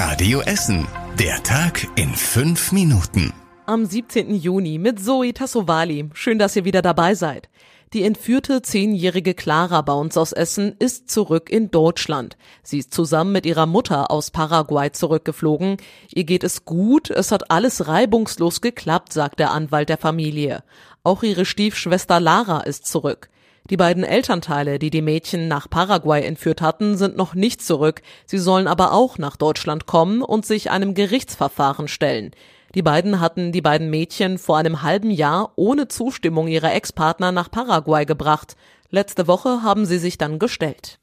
Radio Essen. Der Tag in fünf Minuten. Am 17. Juni mit Zoe Tassovali. Schön, dass ihr wieder dabei seid. Die entführte zehnjährige Clara bei uns aus Essen ist zurück in Deutschland. Sie ist zusammen mit ihrer Mutter aus Paraguay zurückgeflogen. Ihr geht es gut, es hat alles reibungslos geklappt, sagt der Anwalt der Familie. Auch ihre Stiefschwester Lara ist zurück. Die beiden Elternteile, die die Mädchen nach Paraguay entführt hatten, sind noch nicht zurück. Sie sollen aber auch nach Deutschland kommen und sich einem Gerichtsverfahren stellen. Die beiden hatten die beiden Mädchen vor einem halben Jahr ohne Zustimmung ihrer Ex-Partner nach Paraguay gebracht. Letzte Woche haben sie sich dann gestellt.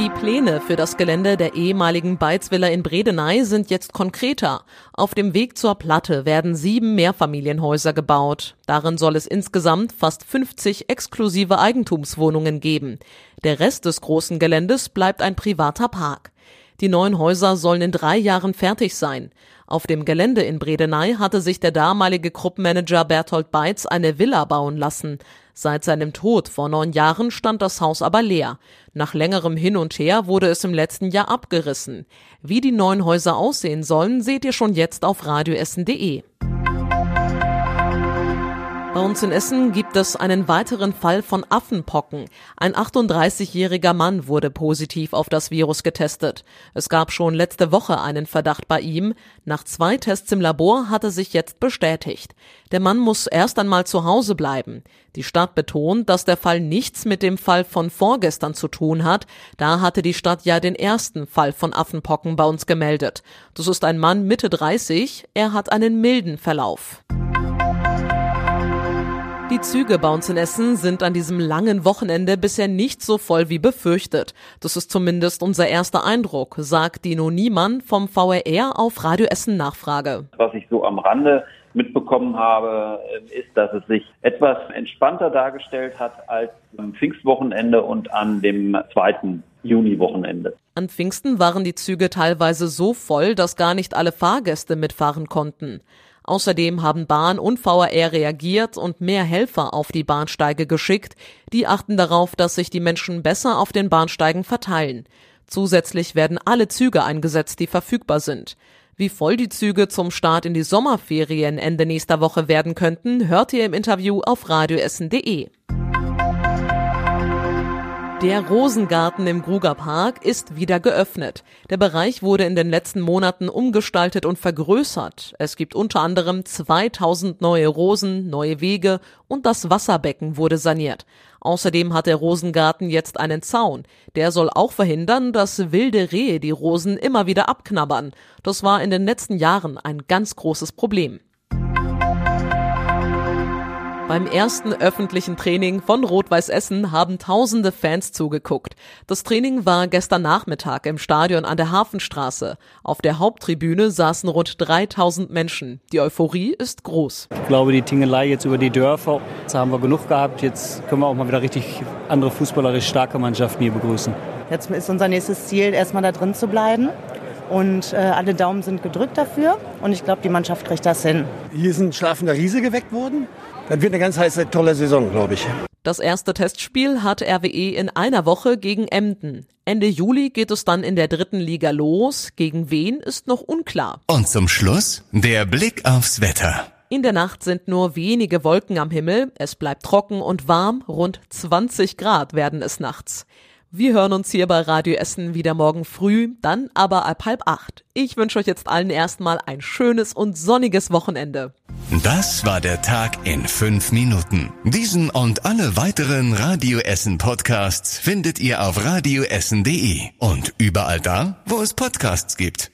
Die Pläne für das Gelände der ehemaligen Beizvilla in Bredeney sind jetzt konkreter. Auf dem Weg zur Platte werden sieben Mehrfamilienhäuser gebaut. Darin soll es insgesamt fast 50 exklusive Eigentumswohnungen geben. Der Rest des großen Geländes bleibt ein privater Park. Die neuen Häuser sollen in drei Jahren fertig sein. Auf dem Gelände in Bredeney hatte sich der damalige Gruppenmanager Berthold Beitz eine Villa bauen lassen. Seit seinem Tod vor neun Jahren stand das Haus aber leer. Nach längerem Hin und Her wurde es im letzten Jahr abgerissen. Wie die neuen Häuser aussehen sollen, seht ihr schon jetzt auf radioessen.de. Bei uns in Essen gibt es einen weiteren Fall von Affenpocken. Ein 38-jähriger Mann wurde positiv auf das Virus getestet. Es gab schon letzte Woche einen Verdacht bei ihm. Nach zwei Tests im Labor hat er sich jetzt bestätigt. Der Mann muss erst einmal zu Hause bleiben. Die Stadt betont, dass der Fall nichts mit dem Fall von vorgestern zu tun hat. Da hatte die Stadt ja den ersten Fall von Affenpocken bei uns gemeldet. Das ist ein Mann Mitte 30. Er hat einen milden Verlauf. Die Züge bei uns in Essen sind an diesem langen Wochenende bisher nicht so voll wie befürchtet. Das ist zumindest unser erster Eindruck, sagt Dino Niemann vom VRR auf Radio Essen Nachfrage. Was ich so am Rande mitbekommen habe, ist, dass es sich etwas entspannter dargestellt hat als am Pfingstwochenende und an dem zweiten Juni-Wochenende. An Pfingsten waren die Züge teilweise so voll, dass gar nicht alle Fahrgäste mitfahren konnten. Außerdem haben Bahn und VRR reagiert und mehr Helfer auf die Bahnsteige geschickt. Die achten darauf, dass sich die Menschen besser auf den Bahnsteigen verteilen. Zusätzlich werden alle Züge eingesetzt, die verfügbar sind. Wie voll die Züge zum Start in die Sommerferien Ende nächster Woche werden könnten, hört ihr im Interview auf radioessen.de. Der Rosengarten im Gruger Park ist wieder geöffnet. Der Bereich wurde in den letzten Monaten umgestaltet und vergrößert. Es gibt unter anderem 2000 neue Rosen, neue Wege und das Wasserbecken wurde saniert. Außerdem hat der Rosengarten jetzt einen Zaun. Der soll auch verhindern, dass wilde Rehe die Rosen immer wieder abknabbern. Das war in den letzten Jahren ein ganz großes Problem. Beim ersten öffentlichen Training von Rot-Weiß Essen haben tausende Fans zugeguckt. Das Training war gestern Nachmittag im Stadion an der Hafenstraße. Auf der Haupttribüne saßen rund 3000 Menschen. Die Euphorie ist groß. Ich glaube, die Tingelei jetzt über die Dörfer, jetzt haben wir genug gehabt. Jetzt können wir auch mal wieder richtig andere fußballerisch starke Mannschaften hier begrüßen. Jetzt ist unser nächstes Ziel, erstmal da drin zu bleiben. Und äh, alle Daumen sind gedrückt dafür. Und ich glaube, die Mannschaft kriegt das hin. Hier ist ein schlafender Riese geweckt worden. Das wird eine ganz heiße, tolle Saison, glaube ich. Das erste Testspiel hat RWE in einer Woche gegen Emden. Ende Juli geht es dann in der dritten Liga los. Gegen wen ist noch unklar. Und zum Schluss der Blick aufs Wetter. In der Nacht sind nur wenige Wolken am Himmel. Es bleibt trocken und warm. Rund 20 Grad werden es nachts. Wir hören uns hier bei Radio Essen wieder morgen früh, dann aber ab halb acht. Ich wünsche euch jetzt allen erstmal ein schönes und sonniges Wochenende. Das war der Tag in fünf Minuten. Diesen und alle weiteren Radio Essen Podcasts findet ihr auf radioessen.de und überall da, wo es Podcasts gibt.